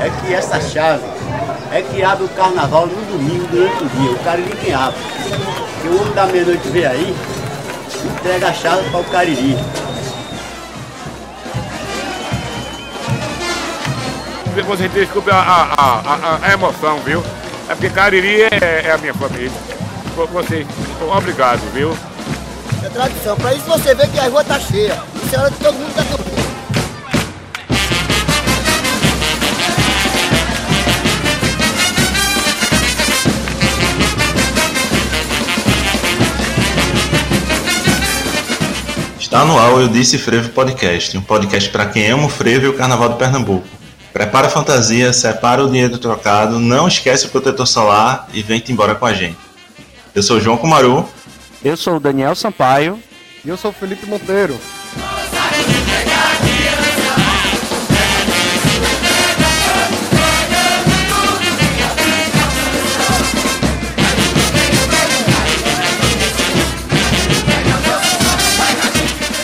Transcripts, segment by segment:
é que essa chave é que abre o carnaval no domingo durante o dia. O Cariri quem abre. Que o homem da meia-noite vê aí, entrega a chave para o Cariri. Você desculpe a, a, a, a, emoção, viu? É porque Cariri é, é a minha família. Você, obrigado, viu? É tradição. Para isso você vê que a rua tá cheia. Isso é hora que todo mundo tá dormindo. Está no ar o Eu Disse Frevo Podcast, um podcast para quem ama o frevo e o Carnaval do Pernambuco. Prepara a fantasia, separa o dinheiro trocado, não esquece o protetor solar e vem-te embora com a gente. Eu sou o João Kumaru. Eu sou o Daniel Sampaio. E eu sou o Felipe Monteiro.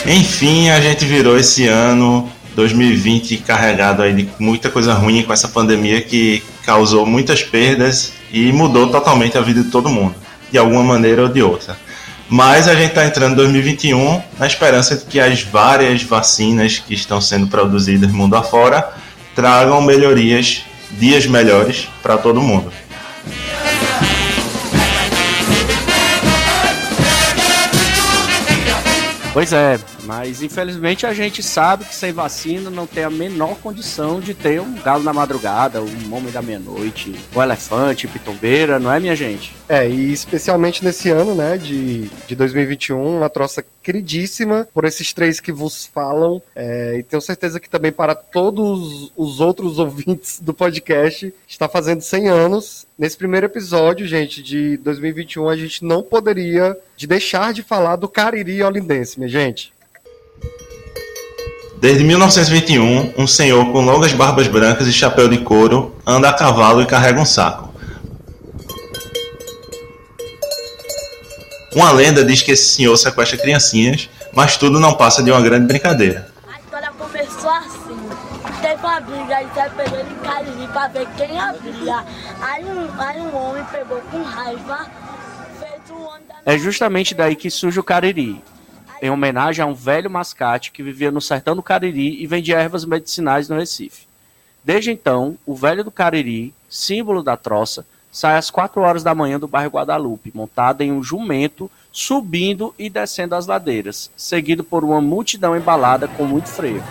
Enfim, a gente virou esse ano 2020 carregado aí de muita coisa ruim com essa pandemia que causou muitas perdas e mudou totalmente a vida de todo mundo, de alguma maneira ou de outra. Mas a gente está entrando em 2021 na esperança de que as várias vacinas que estão sendo produzidas mundo afora tragam melhorias, dias melhores para todo mundo. Pois é, mas infelizmente a gente sabe que sem vacina não tem a menor condição de ter um galo na madrugada, um homem da meia-noite, um elefante, pitombeira, não é, minha gente? É, e especialmente nesse ano, né, de, de 2021, uma troça queridíssima por esses três que vos falam. É, e tenho certeza que também para todos os outros ouvintes do podcast está fazendo 100 anos. Nesse primeiro episódio, gente, de 2021, a gente não poderia de deixar de falar do Cariri Olindense, minha gente. Desde 1921, um senhor com longas barbas brancas e chapéu de couro anda a cavalo e carrega um saco. Uma lenda diz que esse senhor sequestra criancinhas, mas tudo não passa de uma grande brincadeira. A história começou assim. Teve uma briga aí, Zé Pereira e Cariri pra ver quem abria. Aí um, aí um homem pegou com raiva, fez o homem da... É justamente daí que surge o Cariri, em homenagem a um velho mascate que vivia no sertão do Cariri e vendia ervas medicinais no Recife. Desde então, o velho do Cariri, símbolo da troça, sai às 4 horas da manhã do bairro Guadalupe, montado em um jumento, subindo e descendo as ladeiras, seguido por uma multidão embalada com muito freio.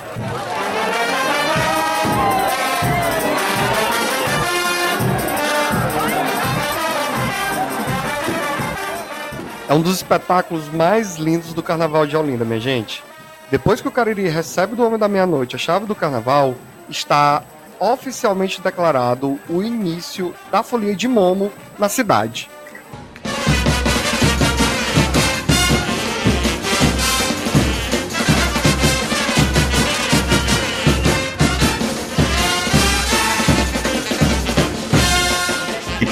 É um dos espetáculos mais lindos do Carnaval de Olinda, minha gente. Depois que o Cariri recebe do Homem da Meia-Noite a chave do Carnaval, está oficialmente declarado o início da folia de Momo na cidade.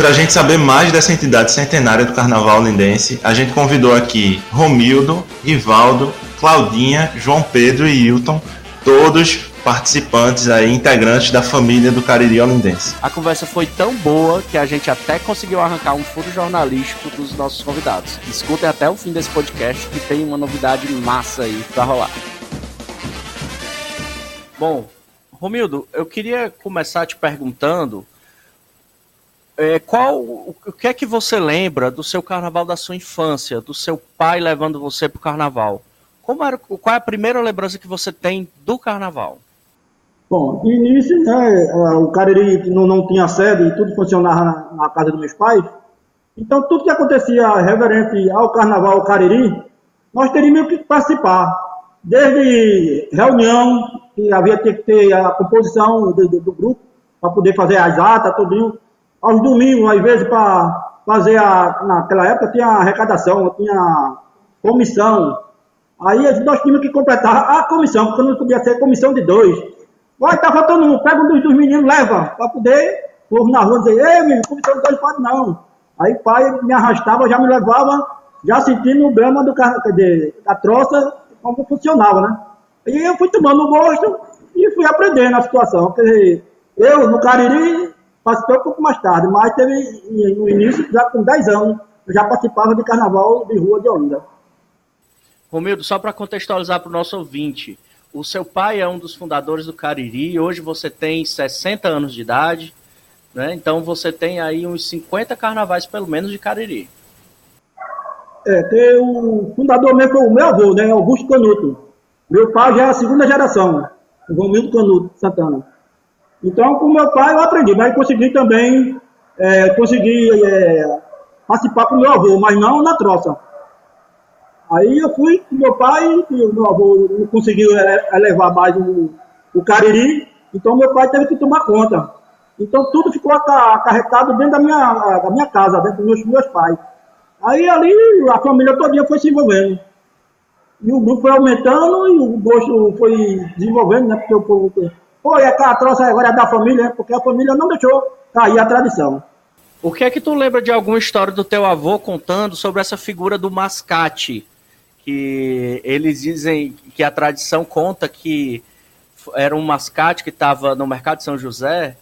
Para a gente saber mais dessa entidade centenária do Carnaval lindense, a gente convidou aqui Romildo, Rivaldo, Claudinha, João Pedro e Hilton, todos participantes aí, integrantes da família do Cariri Olindense. A conversa foi tão boa que a gente até conseguiu arrancar um furo jornalístico dos nossos convidados. Escutem até o fim desse podcast que tem uma novidade massa aí pra rolar. Bom, Romildo, eu queria começar te perguntando é, qual o que é que você lembra do seu carnaval da sua infância, do seu pai levando você pro carnaval? Como era, qual é a primeira lembrança que você tem do carnaval? Bom, de início, né, o Cariri não, não tinha sede e tudo funcionava na, na, casa dos meus pais. Então, tudo que acontecia referente ao Carnaval Cariri, nós teríamos que participar. Desde reunião, que havia que ter a composição do, do, do grupo, para poder fazer as atas, tudo. Aos domingos, às vezes, para fazer a. Naquela época tinha arrecadação, tinha comissão. Aí nós tínhamos que completar a comissão, porque não podia ser comissão de dois. Vai, tá faltando um, pega um dos, dos meninos, leva, para poder, o povo na rua dizer, ei, menino, comissão de dois pode não. Aí pai me arrastava, já me levava, já sentindo o drama do da troça, como funcionava, né? E eu fui tomando gosto e fui aprendendo a situação. Dizer, Eu, no Cariri, participei um pouco mais tarde, mas teve no início, já com 10 anos, eu já participava de carnaval de rua de Olinda. Romildo, só para contextualizar para o nosso ouvinte, o seu pai é um dos fundadores do Cariri, hoje você tem 60 anos de idade, né? Então você tem aí uns 50 carnavais pelo menos de Cariri. É, tem o fundador mesmo foi o meu avô, né? Augusto Canuto. Meu pai já é a segunda geração, o Romildo Canuto Santana. Então, com meu pai eu aprendi, mas consegui também é, consegui é, participar com meu avô, mas não na troça. Aí eu fui com meu pai, e meu avô não conseguiu elevar mais o, o cariri, então meu pai teve que tomar conta. Então tudo ficou acarretado dentro da minha, da minha casa, dentro dos meus, meus pais. Aí ali a família toda foi se envolvendo. E o grupo foi aumentando e o gosto foi desenvolvendo, né? Porque o povo. Pô, e a troça agora é da família, né? Porque a família não deixou cair a tradição. O que é que tu lembra de alguma história do teu avô contando sobre essa figura do mascate? Que eles dizem que a tradição conta que era um mascate que estava no mercado de São José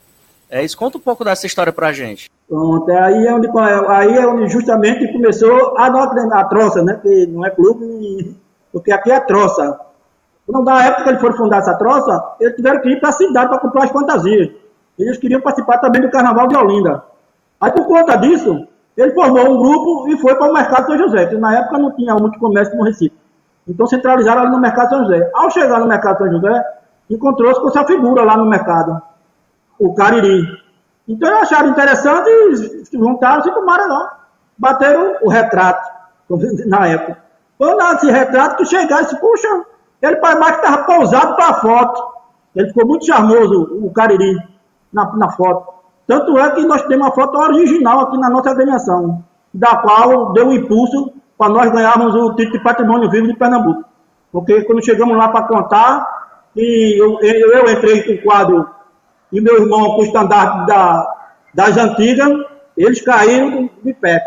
é isso, conta um pouco dessa história pra gente. Pronto, aí é onde, aí é onde justamente começou a, a troça, né? Que não é clube, porque aqui é troça. Quando na época que eles foram fundar essa troça, eles tiveram que ir para a cidade para comprar as fantasias. Eles queriam participar também do Carnaval de Olinda. Aí por conta disso, ele formou um grupo e foi para o Mercado São José, que na época não tinha muito comércio no Recife. Então centralizaram ali no Mercado São José. Ao chegar no Mercado São José, encontrou-se com essa figura lá no mercado o Cariri. Então eles acharam interessante e se juntaram, se tomaram lá. Bateram o retrato, na época. Quando esse retrato que chegaram, disse, puxa, ele parece mais que estava pousado para a foto. Ele ficou muito charmoso, o Cariri, na, na foto. Tanto é que nós temos uma foto original aqui na nossa agremiação, da qual deu um impulso para nós ganharmos o título de patrimônio vivo de Pernambuco. Porque quando chegamos lá para contar, e eu, eu, eu entrei com o quadro e meu irmão com o estandarte da, das antigas, eles caíram de pé.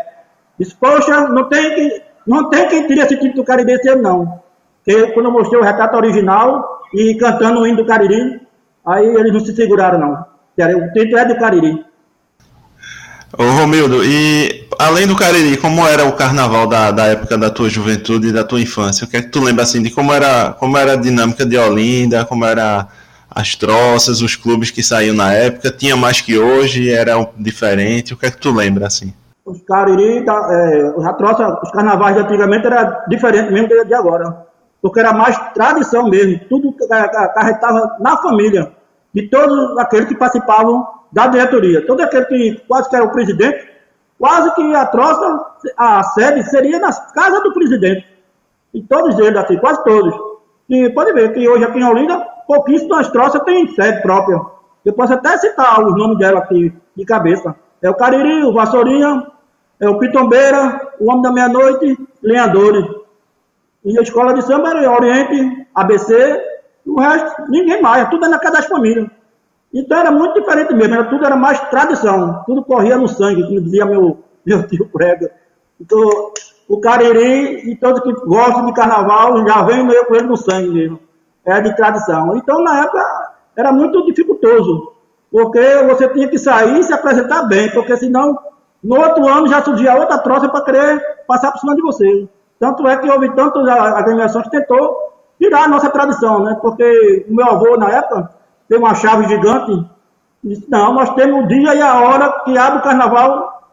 Disse, poxa, não tem, que, não tem quem tire esse tipo do Cariri esse não. Porque quando eu mostrei o retrato original e cantando o hino do Cariri, aí eles não se seguraram não. O título é do Cariri. Ô Romildo, e além do Cariri, como era o carnaval da, da época da tua juventude e da tua infância? O que é que tu lembra assim de como era, como era a dinâmica de Olinda, como era as troças, os clubes que saíam na época, tinha mais que hoje, era diferente. O que é que tu lembra assim? Os cariri, é, a troça, os carnavais de antigamente era diferente mesmo de agora. Porque era mais tradição mesmo, tudo acarretava na família, de todos aqueles que participavam da diretoria. Todo aquele que quase que era o presidente, quase que a troça, a sede seria nas casas do presidente. E todos eles, assim, quase todos. E pode ver que hoje aqui em Olinda, pouquíssimas troças têm sede própria. Eu posso até citar os nomes dela aqui de cabeça. É o Cariri, o Vassourinha, é o Pitombeira, o Homem da Meia-Noite, Lenhadores. E a escola de samba era Oriente, ABC, o resto, ninguém mais, tudo é na casa das famílias. Então era muito diferente mesmo, era, tudo era mais tradição, tudo corria no sangue, como dizia meu, meu tio Prega. Então, o Cariri e todos que gostam de carnaval já vem meio com ele no sangue mesmo é de tradição. Então, na época, era muito dificultoso, porque você tinha que sair e se apresentar bem, porque senão, no outro ano já surgia outra troça para querer passar por cima de você. Tanto é que houve tantas agremiações que tentou tirar a nossa tradição, né? Porque o meu avô, na época, tem uma chave gigante e disse, não, nós temos o dia e a hora que abre o carnaval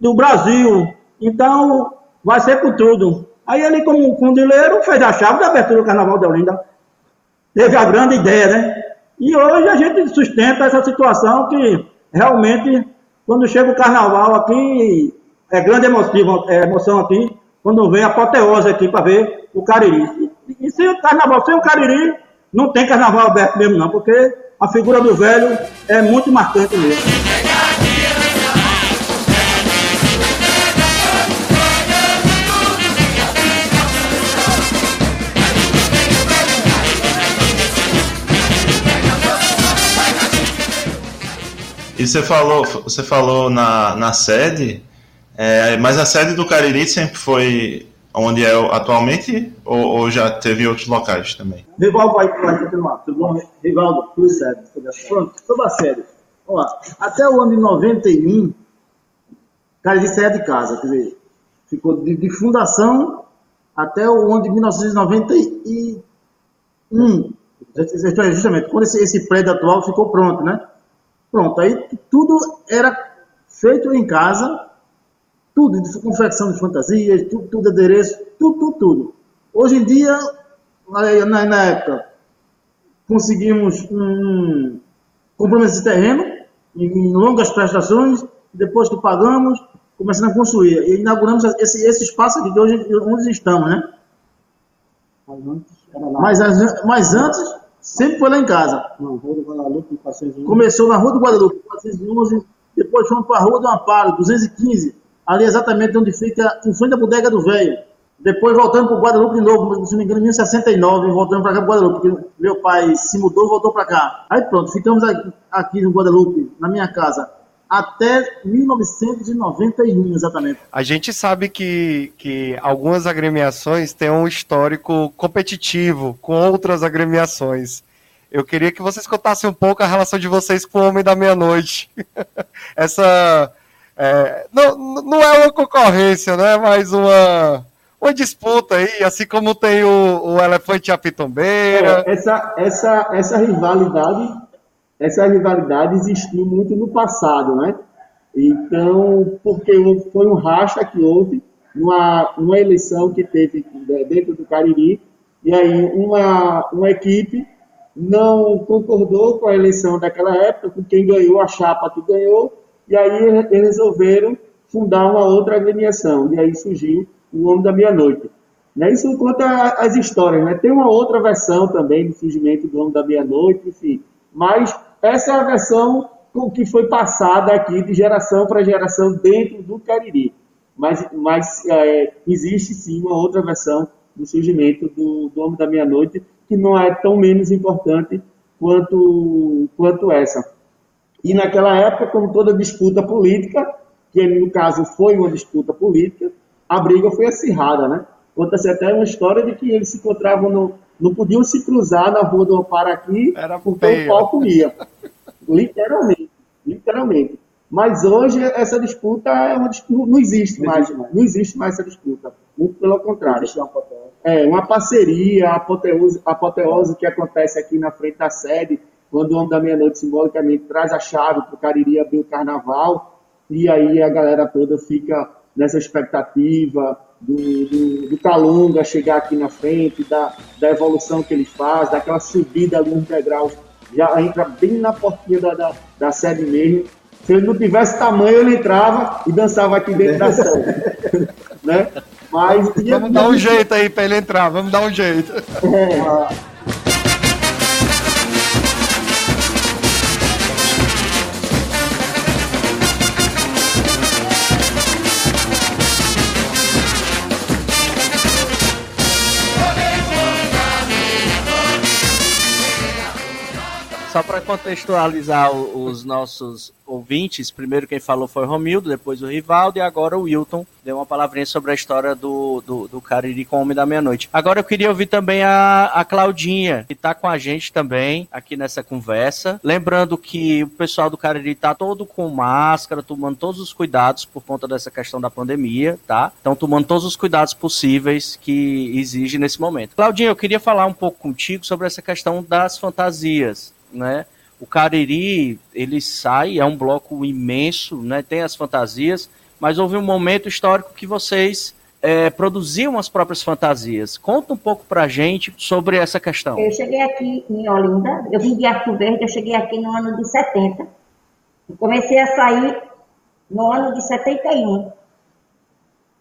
do Brasil. Então, vai ser com tudo. Aí ele, como fundileiro, fez a chave da abertura do carnaval de Olinda teve a grande ideia, né? E hoje a gente sustenta essa situação que realmente, quando chega o carnaval aqui, é grande emoção, é emoção aqui, quando vem a apoteose aqui para ver o Cariri. E, e sem o carnaval, sem o Cariri, não tem carnaval aberto mesmo não, porque a figura do velho é muito marcante mesmo. E você falou, você falou na, na sede, é, mas a sede do Cariri sempre foi onde é atualmente ou, ou já teve outros locais também? Rivaldo vai, vai continuar. Tudo bom? Rivaldo, tudo certo. Pronto, sobre a série. Vamos lá. Até o ano de 91, cara, ele saía de casa. Quer dizer, ficou de, de fundação até o ano de 1991. Justamente, quando esse, esse prédio atual ficou pronto, né? Pronto, aí tudo era feito em casa, tudo, de confecção de fantasias, tudo, tudo adereço, tudo, tudo, tudo. Hoje em dia, na, na época, conseguimos um compromisso de terreno, em longas prestações, depois que pagamos, começando a construir. E inauguramos esse, esse espaço aqui, de hoje, onde estamos, né? Mas, mas antes, sempre foi lá em casa. Não, Rua do Guadalupe, Começou na Rua do Guadalupe, 411, depois fomos para a Rua do Amparo, 215, ali exatamente onde fica, em frente à bodega do velho. Depois voltamos para o Guadalupe de novo, se não me engano, em 1969, voltamos para cá para Guadalupe, porque meu pai se mudou e voltou para cá. Aí pronto, ficamos aqui no Guadalupe, na minha casa, até 1991, exatamente. A gente sabe que, que algumas agremiações têm um histórico competitivo com outras agremiações. Eu queria que vocês contassem um pouco a relação de vocês com o Homem da Meia-Noite. Essa. É, não, não é uma concorrência, né? Mas uma, uma disputa aí, assim como tem o, o Elefante a Pitombeira. É, essa, essa, essa rivalidade essa rivalidade existiu muito no passado, né? Então, porque foi um racha que houve numa, uma eleição que teve dentro do Cariri, e aí uma, uma equipe não concordou com a eleição daquela época, com quem ganhou, a chapa que ganhou, e aí resolveram fundar uma outra agremiação, e aí surgiu o Homem da Meia-Noite. Né? Isso conta as histórias, né? Tem uma outra versão também do surgimento do Homem da Meia-Noite, enfim, mas essa é a versão que foi passada aqui de geração para geração dentro do Cariri. Mas, mas é, existe sim uma outra versão do surgimento do, do Homem da Meia-Noite, que não é tão menos importante quanto, quanto essa. E naquela época, como toda disputa política, que no caso foi uma disputa política, a briga foi acirrada, né? Conta-se até uma história de que eles se encontravam no, não podiam se cruzar na rua do Amparo aqui, Era porque feio. o pau comia. literalmente, literalmente. Mas hoje essa disputa é uma disputa, não existe mais, não existe mais essa disputa. Muito pelo contrário. É uma parceria, a apoteose, a apoteose que acontece aqui na frente da sede, quando o Homem da Meia-Noite simbolicamente traz a chave para o Cariri abrir o carnaval, e aí a galera toda fica nessa expectativa, do, do, do Calunga chegar aqui na frente, da, da evolução que ele faz, daquela subida ali uns degraus, já entra bem na portinha da, da, da sede mesmo. Se ele não tivesse tamanho, ele entrava e dançava aqui dentro da sede. né? Mas, vamos dar um jeito aí para ele entrar, vamos dar um jeito. É. Só para contextualizar os nossos ouvintes, primeiro quem falou foi o Romildo, depois o Rivaldo e agora o Wilton deu uma palavrinha sobre a história do, do, do Cariri com o Homem da Meia-Noite. Agora eu queria ouvir também a, a Claudinha, que está com a gente também aqui nessa conversa. Lembrando que o pessoal do Cariri está todo com máscara, tomando todos os cuidados por conta dessa questão da pandemia, tá? Então tomando todos os cuidados possíveis que exige nesse momento. Claudinha, eu queria falar um pouco contigo sobre essa questão das fantasias né? O Cariri, ele sai, é um bloco imenso, né? Tem as fantasias, mas houve um momento histórico que vocês é, produziam as próprias fantasias. Conta um pouco pra gente sobre essa questão. Eu cheguei aqui em Olinda, eu vim de Arco Verde, eu cheguei aqui no ano de 70. comecei a sair no ano de 71.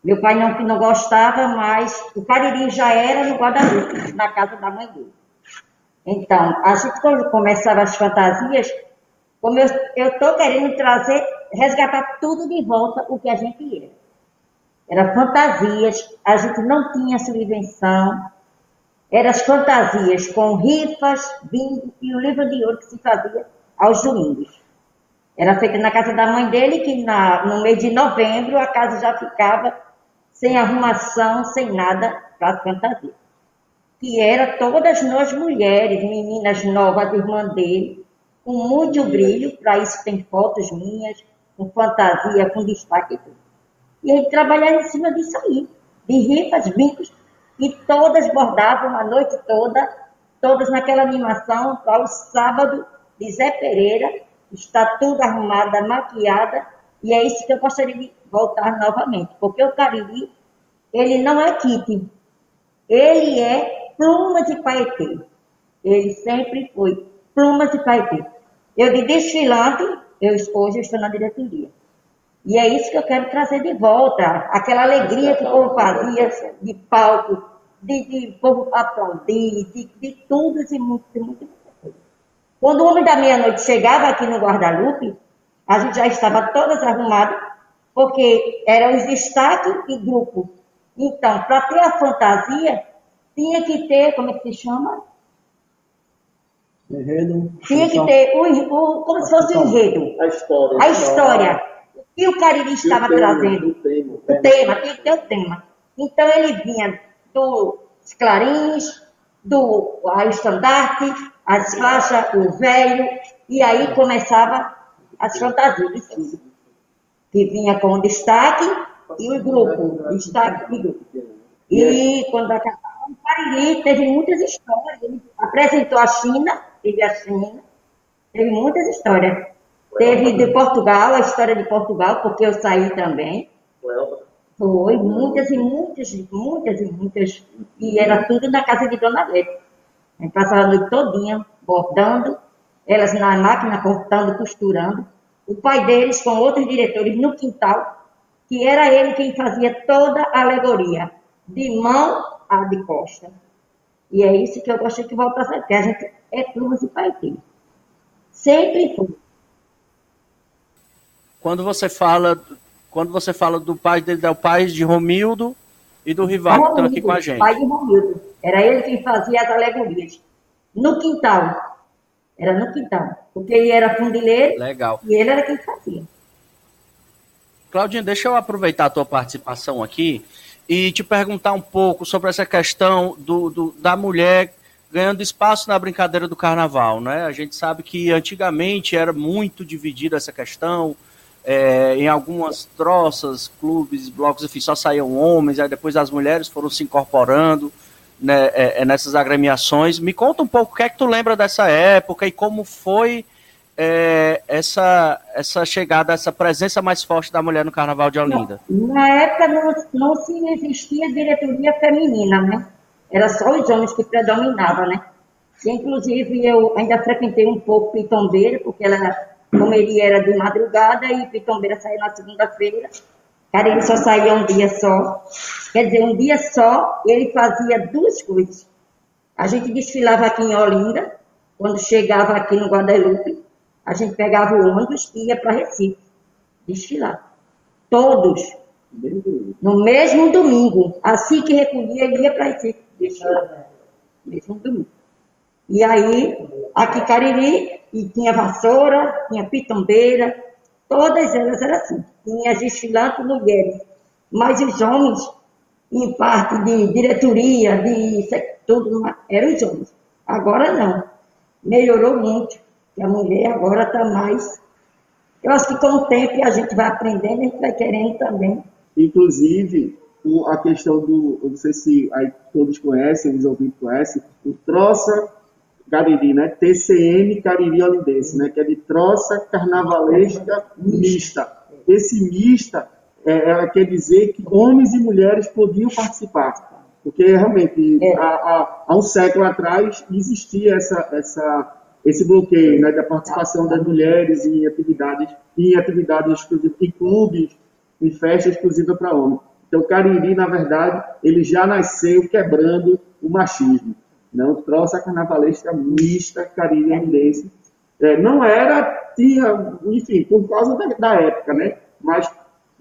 Meu pai não, não gostava, mas o Cariri já era no Guadalupe, na casa da mãe dele. Então, a gente quando começava as fantasias, como eu estou querendo trazer, resgatar tudo de volta o que a gente era. Era fantasias, a gente não tinha subvenção, eram as fantasias com rifas, bingo e o livro de ouro que se fazia aos domingos. Era feita na casa da mãe dele, que na, no mês de novembro a casa já ficava sem arrumação, sem nada para as fantasias. Que era todas nós mulheres, meninas novas, irmã dele, com muito brilho, para isso tem fotos minhas, com fantasia, com destaque e tudo. E ele trabalhava em cima disso aí, de rifas, brincos, e todas bordavam a noite toda, todas naquela animação, para o sábado de Zé Pereira, está tudo arrumada, maquiada, e é isso que eu gostaria de voltar novamente, porque o Cariri, ele não é kit, ele é pluma de paetê. Ele sempre foi pluma de paetê. Eu de desfilante, eu hoje estou na diretoria. E é isso que eu quero trazer de volta, aquela alegria que o povo fazia de palco, de, de povo aplaudir, de, de tudo e muito, muito, muito. Quando o homem da meia-noite chegava aqui no Guadalupe, a gente já estava todas arrumadas, porque eram os destaques e grupo. Então, para ter a fantasia, tinha que ter, como é que se chama? Enredo. Tinha que ter o, o, como se fosse o enredo. A história. A história. O que o Cariri estava tema, trazendo? o tema. O tema, tinha que ter o tema. Então ele vinha dos clarins, do a estandarte, as faixas, o velho, e aí começava as fantasias de. Que vinha com o destaque e o grupo, destaque e grupo. E quando acabava o Cariri, teve muitas histórias. Ele apresentou a China, teve a China, teve muitas histórias. Teve de Portugal, a história de Portugal, porque eu saí também. Foi, muitas e muitas, muitas e muitas. E era tudo na casa de Dona Lete. A gente passava a noite todinha bordando, elas na máquina cortando, costurando. O pai deles com outros diretores no quintal, que era ele quem fazia toda a alegoria, de mão a de costa. E é isso que eu gostaria que voltasse, porque a gente é plumas e paetê. Sempre foi. Quando você fala, quando você fala do pai dele, é o pai de Romildo e do Rival, que estão aqui com a gente. Pai de Romildo. Era ele quem fazia as alegorias. No quintal. Era no quintal. Porque ele era fundileiro Legal. e ele era quem fazia. Claudinha, deixa eu aproveitar a tua participação aqui e te perguntar um pouco sobre essa questão do, do, da mulher ganhando espaço na brincadeira do carnaval, né? A gente sabe que antigamente era muito dividida essa questão, é, em algumas troças, clubes, blocos, enfim, só saíam homens, aí depois as mulheres foram se incorporando né, é, é, nessas agremiações. Me conta um pouco o que é que tu lembra dessa época e como foi é, essa, essa chegada, essa presença mais forte da mulher no Carnaval de Olinda. Na época não, não se existia diretoria feminina, né? Era só os homens que predominavam, né? E, inclusive, eu ainda frequentei um pouco Pitombeira, porque ela, como ele era de madrugada, e Pitombeira saía na segunda-feira. Cara, ele só saía um dia só. Quer dizer, um dia só, ele fazia duas coisas. A gente desfilava aqui em Olinda, quando chegava aqui no Guadalupe, a gente pegava o ônibus e ia para Recife desfilar. Todos. No mesmo domingo. Assim que recolhia, ele ia para Recife desfilar. Mesmo domingo. E aí, aqui Cariri, e tinha vassoura, tinha pitombeira, todas elas eram assim. Tinha as desfilantes mulheres. Mas os homens, em parte de diretoria, de tudo, eram os homens. Agora não. Melhorou muito. E a mulher agora está mais. Eu acho que com o tempo a gente vai aprendendo, a gente vai querendo também. Inclusive, a questão do, eu não sei se aí todos conhecem, os ouvintes conhecem, o Troça Cariri, né? TCM Cariri Olindense, né? Que é de Troça Carnavalesca Mista. Esse mista, é, ela quer dizer que homens e mulheres podiam participar. Porque realmente, É. há, há- há um século atrás, existia essa, essa, esse bloqueio né, da participação das mulheres em atividades, em atividades exclusivas, em clubes, em festa exclusiva para homens. Então, o Cariri, na verdade, ele já nasceu quebrando o machismo. Não trouxe a carnavalesca mista cariri é, Não era, tinha, enfim, por causa da, da época, né? Mas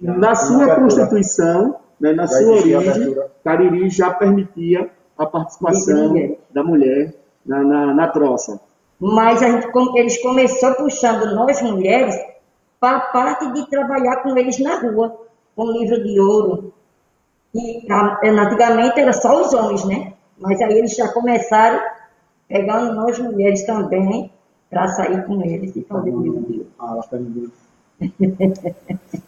na sua constituição, né, na sua origem, Cariri já permitia a participação da mulher na, na, na troça. Mas a gente, eles começaram puxando nós mulheres para a parte de trabalhar com eles na rua, com livro de ouro, E a- antigamente era só os homens, né? Mas aí eles já começaram pegando nós mulheres também para sair com eles e fazer. Ah, ela pegou.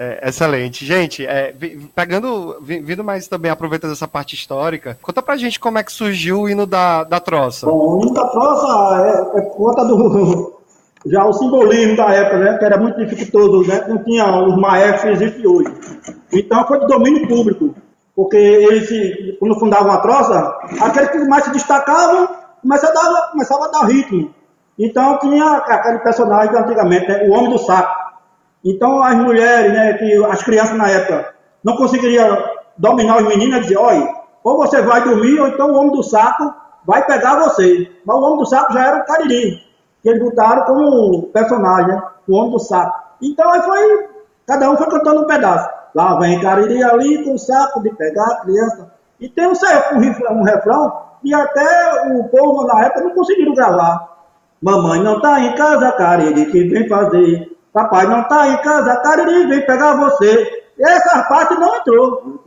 É, excelente. Gente, é, pegando, vi- vindo mais também, aproveitando essa parte histórica, conta pra gente como é que surgiu o hino da, da troça. Bom, o hino da troça é, é conta do. Já o simbolismo da época, né? Que era muito dificultoso, né? Não tinha os maestros que existem hoje. Então foi de domínio público. Porque eles, quando fundavam a troça, aqueles que mais se destacavam começavam a dar, começava a dar ritmo. Então tinha aquele personagem antigamente, né? o homem do saco. Então as mulheres, né, que as crianças na época não conseguiriam dominar os meninos, diziam, olha, ou você vai dormir, ou então o homem do saco vai pegar você. Mas o homem do saco já era o Cariri, que eles botaram como personagem, né, o homem do saco. Então aí foi, cada um foi cantando um pedaço. Lá vem Cariri ali com o saco de pegar a criança. E tem um, um um refrão que até o povo na época não conseguiram gravar. Mamãe não tá em casa, Cariri, que vem fazer. Papai não tá em casa, Cariri, vem pegar você. Essa parte não entrou,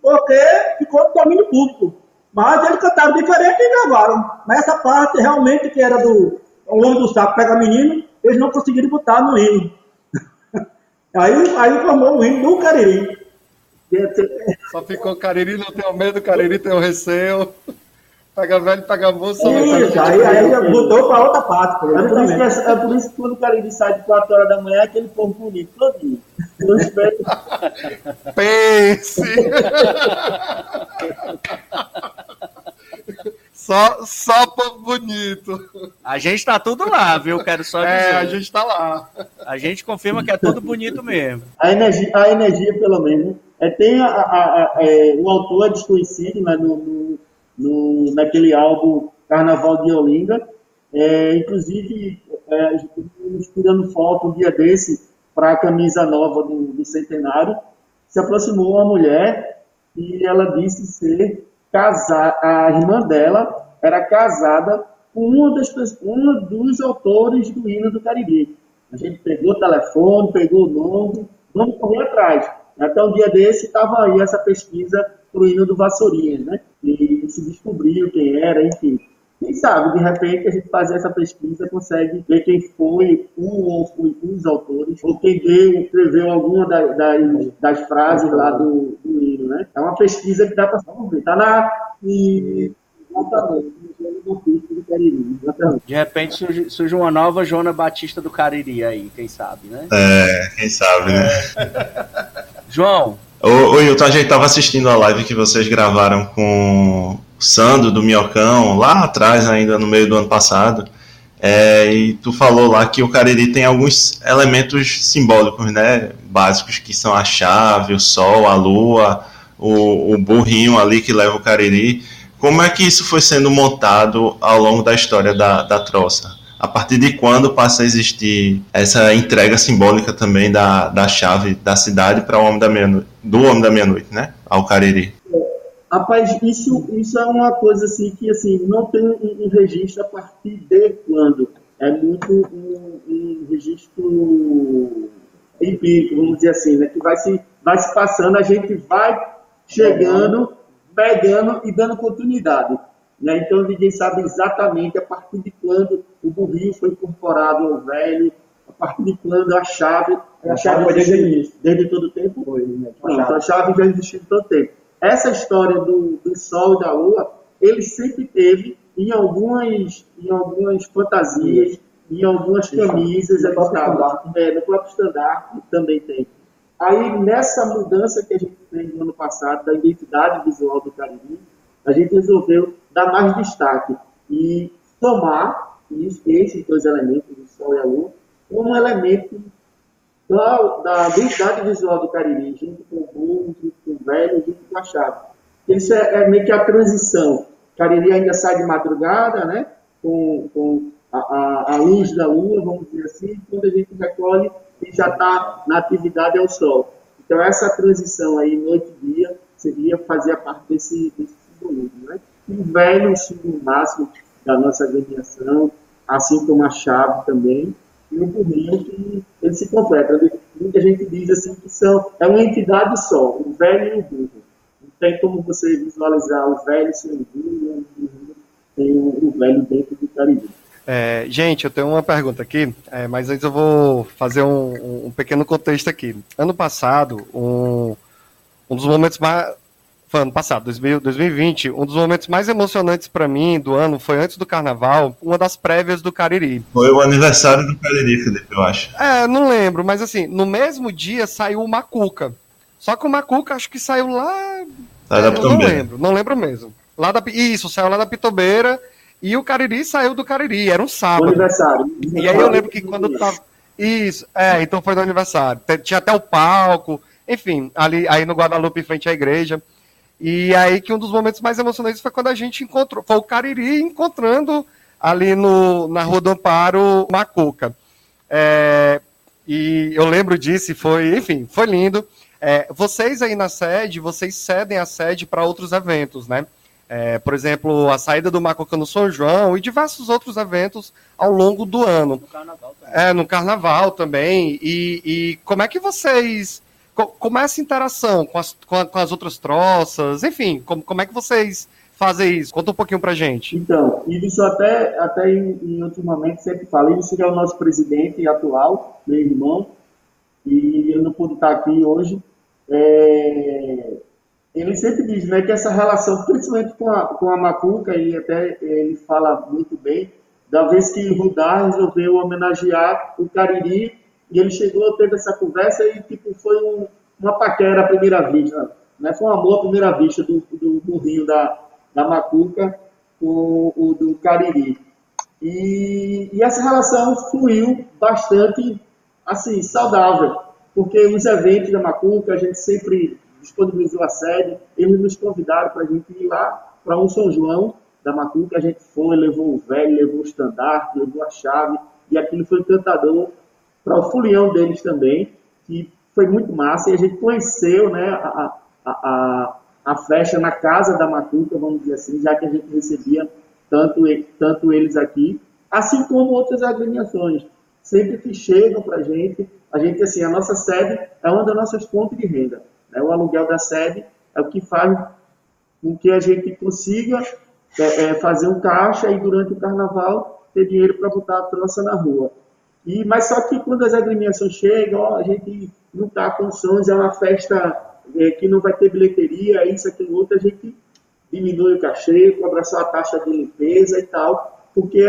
porque ficou do domínio público. Mas eles cantaram diferente e gravaram. Mas essa parte realmente que era do o homem do saco pega menino, eles não conseguiram botar no hino. Aí, aí formou o hino do Cariri. Só ficou Cariri, não tem medo, Cariri tem o receio. Pega velho, pega moço. Isso, aí, aí botou para outra parte. É por, isso que, exatamente. é por isso que quando o Cariri sai de 4 horas da manhã, é aquele povo bonito todinho. Pense! só, só povo bonito. A gente tá tudo lá, viu? Quero só dizer. É, a gente tá lá. A gente confirma que é tudo bonito mesmo. a energia, a energia pelo menos. É, tem a, a- a- é, o autor é desconhecido né, no, no- no- naquele álbum Carnaval de Olinda. É, inclusive, é, estamos tirando foto um dia desse para a camisa nova do, do centenário. Se aproximou uma mulher e ela disse ser casar, a irmã dela era casada com uma, das, uma dos autores do hino do Cariri. A gente pegou o telefone, pegou o nome, vamos correr atrás. Até um dia desse estava aí essa pesquisa pro hino do Vassourinhas, né? Se descobriu quem era, enfim. Quem sabe, de repente, a gente fazer essa pesquisa consegue ver quem foi um ou foi os autores, ou quem deu, escreveu alguma da- das, das frases lá do, do hino, né? É uma pesquisa que dá para ver. Está na. E, exatamente, no ofício do Cariri, exatamente. De repente surge, surge uma nova Joana Batista do Cariri aí, quem sabe, né? É, quem sabe, né? João, Ô, Hilton, a gente tava assistindo a live que vocês gravaram com o Sandro do Minhocão, lá atrás, ainda no meio do ano passado. É, e tu falou lá que o Cariri tem alguns elementos simbólicos, né? Básicos, que são a chave, o sol, a lua, o, o burrinho ali que leva o Cariri. Como é que isso foi sendo montado ao longo da história da, da troça? A partir de quando passa a existir essa entrega simbólica também da, da chave da cidade para o homem da meia do homem da meia-noite, né? Ao Cariri. Rapaz, isso, isso é uma coisa assim que assim, não tem um, um registro a partir de quando. É muito um, um registro empírico, vamos dizer assim, né? Que vai se, vai se passando, a gente vai chegando, pegando e dando continuidade. Né? Então ninguém sabe exatamente a partir de quando o burrinho foi incorporado ao velho, a partir de quando a chave. A chave foi desde. Desde todo o tempo? Foi, né? Pronto, a chave já existiu todo tempo. Essa história do, do Sol e da Lua, ele sempre teve em algumas, em algumas fantasias, em algumas camisas, No próprio é, no próprio estandarte também tem. Aí, nessa mudança que a gente fez no ano passado, da identidade visual do Cariri, a gente resolveu dar mais destaque e somar isso, esses dois elementos, o Sol e a Lua, como um elemento da, da identidade visual do Cariri, junto com o junto com o velho, junto com a chave. Isso é, é meio que a transição. Cariri ainda sai de madrugada, né? Com, com a, a, a luz da lua, vamos dizer assim, quando a gente recolhe e já está na atividade ao sol. Então, essa transição aí, noite e dia, seria fazer parte desse, desse simbolismo, né? E o velho, o símbolo máximo da nossa agremiação, assim como a chave também, e o burrinho que ele se completa. Muita gente diz assim que são, é uma entidade só, o velho e o burro. tem como você visualizar o velho servindo, tem o, o velho dentro do Cariri. É, gente, eu tenho uma pergunta aqui, é, mas antes eu vou fazer um, um, pequeno contexto aqui. Ano passado, um, um dos momentos mais. Foi ano passado, 2020, um dos momentos mais emocionantes para mim do ano foi antes do carnaval, uma das prévias do Cariri. Foi o aniversário do Cariri, Felipe, eu acho. É, não lembro, mas assim, no mesmo dia saiu o Macuca. Só que o Macuca acho que saiu lá. Da não lembro, não lembro mesmo. Lá da, isso, saiu lá da Pitobeira e o Cariri saiu do Cariri, era um sábado. O aniversário. E aí eu lembro que quando tava. Isso, é, então foi do aniversário. Tinha até o palco, enfim, ali aí no Guadalupe, em frente à igreja. E aí que um dos momentos mais emocionantes foi quando a gente encontrou, foi o Cariri encontrando ali no, na Rua do Amparo Macuca. É, e eu lembro disso, e foi, enfim, foi lindo. É, vocês aí na sede, vocês cedem a sede para outros eventos, né? É, por exemplo, a saída do Macuca no São João e diversos outros eventos ao longo do ano. No carnaval também. É, no carnaval também. E, e como é que vocês como é essa interação com as, com, a, com as outras troças? Enfim, como, como é que vocês fazem isso? Conta um pouquinho pra gente. Então, isso até, até em, em momentos sempre falei, isso é o nosso presidente atual, meu irmão, e eu não pude estar aqui hoje. É, ele sempre diz né, que essa relação, principalmente com a, com a Macuca, e até ele fala muito bem, da vez que Rudá resolveu homenagear o Cariri e ele chegou, teve essa conversa e tipo, foi um, uma paquera à primeira vista. Né? Foi um amor à primeira vista do, do, do Rio da, da Macuca com o do Cariri. E, e, essa relação fluiu bastante assim, saudável, porque os eventos da Macuca a gente sempre disponibilizou a sede, eles nos convidaram para a gente ir lá para um São João da Macuca, a gente foi, levou o velho, levou o estandarte, levou a chave, e aquilo foi encantador para o folião deles também, que foi muito massa, e a gente conheceu né, a, a, a, festa na casa da Matuca, vamos dizer assim, já que a gente recebia tanto, tanto eles aqui, assim como outras agremiações. Sempre que chegam para a gente, a gente, assim, a nossa sede é uma das nossas fontes de renda. Né? O aluguel da sede é o que faz com que a gente consiga é, é, fazer um caixa e durante o carnaval ter dinheiro para botar a troça na rua. E, mas só que quando as agremiações chegam, ó, a gente não está com condições, é uma festa é, que não vai ter bilheteria, isso, aquilo, outro, a gente diminui o cachê, cobra só a taxa de limpeza e tal, porque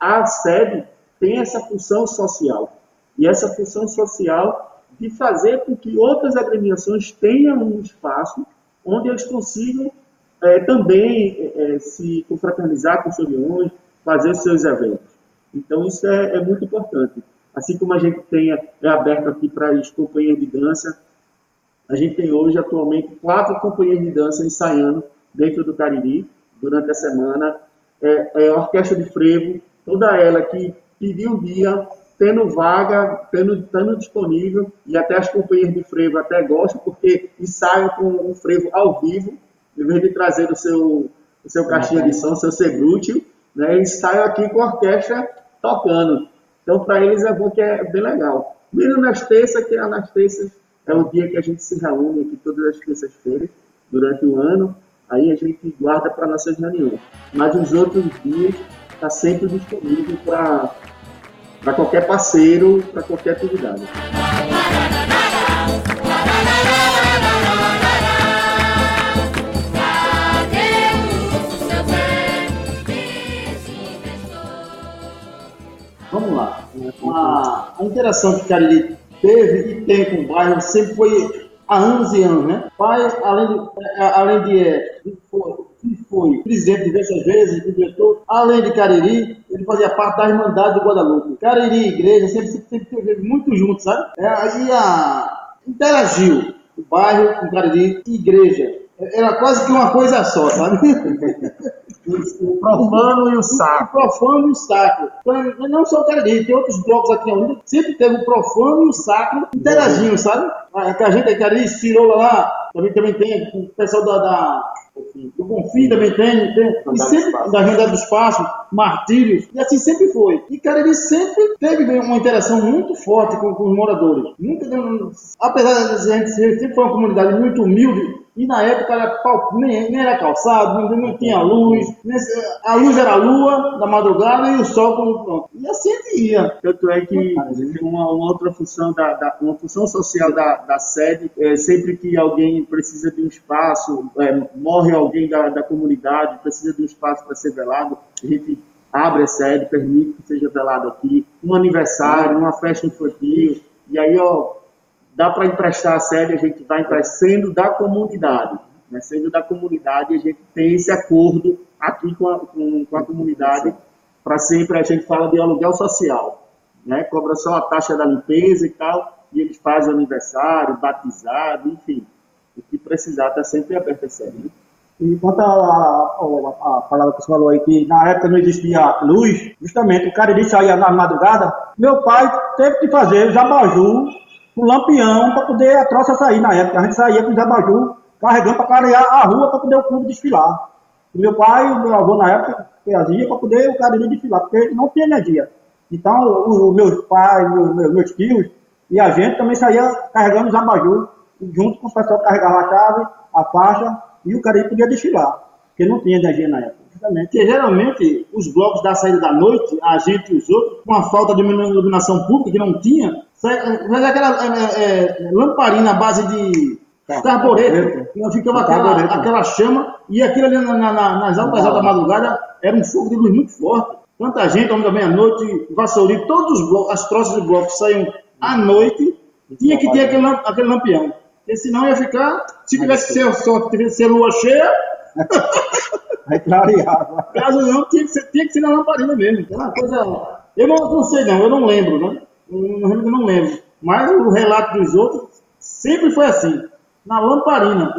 a sede tem essa função social. E essa função social de fazer com que outras agremiações tenham um espaço onde eles consigam é, também é, se confraternizar com seus leões, fazer seus eventos. Então, isso é, é muito importante. Assim como a gente tem, é aberto aqui para as companhias de dança, a gente tem hoje, atualmente, quatro companhias de dança ensaiando dentro do Cariri, durante a semana. É, é a Orquestra de Frevo, toda ela que pediu um dia, tendo vaga, tendo, tendo disponível, e até as companhias de frevo até gostam, porque ensaiam com um frevo ao vivo, em vez de trazer o seu, o seu caixinha de som, o seu segrútil, né, ensaiam aqui com a orquestra tocando. Então, para eles é bom que é bem legal. Mesmo nas terças, que é nas terças é o dia que a gente se reúne aqui todas as terças-feiras, durante o ano, aí a gente guarda para nossas reuniões. Mas os outros dias está sempre disponível para qualquer parceiro, para qualquer atividade. Vamos lá. A, a interação que Cariri teve e tem com o bairro sempre foi há anos e anos, né? Pai, além de, é, além de, é, foi, foi presidente diversas vezes, diretor, além de Cariri, ele fazia parte da Irmandade do Guadalupe. Cariri e igreja sempre, sempre, sempre muito juntos, sabe? É, aí a, interagiu o bairro com Cariri e igreja. Era quase que uma coisa só, sabe? O profano e o sacro. O profano e o sacro. Não só o Cariri, tem outros blocos aqui em Olinda, sempre teve o profano e o sacro interagindo, sabe? Que a gente, Cariri, tirou lá também, também tem, o pessoal da, da do Bonfim também tem, tem e sempre, da Renda do Espaço, Martírios, e assim sempre foi. E, cara, ele sempre teve uma interação muito forte com, com os moradores. Nunca, apesar de a gente sempre foi uma comunidade muito humilde, e na época era, nem, nem era calçado, não, não tinha luz, a luz era a lua da madrugada e o sol como pronto. E assim ia. Tanto é que uma, uma outra função, da, da, uma função social da, da sede, é, sempre que alguém precisa de um espaço, é, morre alguém da, da comunidade, precisa de um espaço para ser velado, a gente abre a sede, permite que seja velado aqui, um aniversário, uma festa infantil, e aí, ó, dá para emprestar a sede, a gente vai emprestando da comunidade. Né? Sendo da comunidade, a gente tem esse acordo aqui com a, com, com a comunidade, para sempre a gente fala de aluguel social. Né? Cobra só a taxa da limpeza e tal, e eles fazem aniversário, batizado, enfim. O que precisar está sempre aberto a sede. Né? E quanto a, a, a, palavra que você falou aí, que na época não existia luz, justamente o cara saía na madrugada, meu pai teve que fazer os abajur o lampião para poder a troça sair na época. A gente saía com os abajur carregando para clarear a rua para poder o clube desfilar. O meu pai e meu avô na época fazia para poder o cara desfilar, porque não tinha energia. Então, os meus pais, meus, meus tios e a gente também saía carregando os abajur, junto com o pessoal que carregava a chave, a faixa, e o cara podia desfilar, porque não tinha energia na época. Porque geralmente os blocos da saída da noite, a gente e os outros, com a falta de iluminação pública que não tinha, mas aquela é, é, lamparina à base de carbureto, ficava aquela, aquela chama, e aquilo ali na, na, nas altas horas da madrugada era um fogo de luz muito forte. Tanta gente, homem da meia-noite, vassourinho, todos os blocos, as troças de blocos saíam à noite, tinha que ter aquele, aquele lampião. Porque senão ia ficar, se tivesse que ser, só tivesse ser lua cheia, Aí clareava. Caso não, tinha que ser, tinha que ser na lamparina mesmo. Então, uma coisa. Eu não, não sei não, eu não lembro, né? Eu não lembro. Mas o relato dos outros sempre foi assim, na lamparina.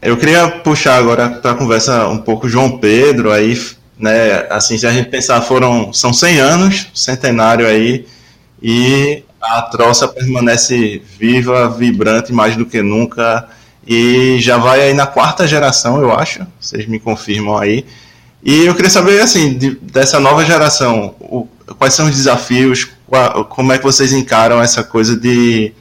Eu queria puxar agora para a conversa um pouco João Pedro, aí, né, assim, se a gente pensar, foram, são 100 anos, centenário aí, e a troça permanece viva, vibrante mais do que nunca, e já vai aí na quarta geração, eu acho, vocês me confirmam aí, e eu queria saber, assim, de, dessa nova geração, o, quais são os desafios, como é que vocês encaram essa coisa de,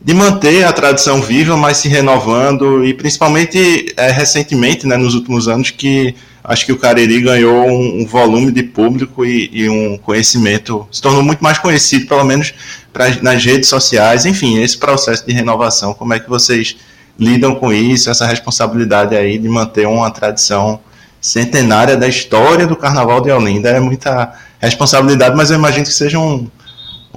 de manter a tradição viva, mas se renovando, e principalmente é, recentemente, né, nos últimos anos, que acho que o Cariri ganhou um, um volume de público e, e, um conhecimento, se tornou muito mais conhecido, pelo menos pra, nas redes sociais, enfim, esse processo de renovação, como é que vocês lidam com isso, essa responsabilidade aí de manter uma tradição centenária da história do Carnaval de Olinda, é muita responsabilidade, mas eu imagino que seja um,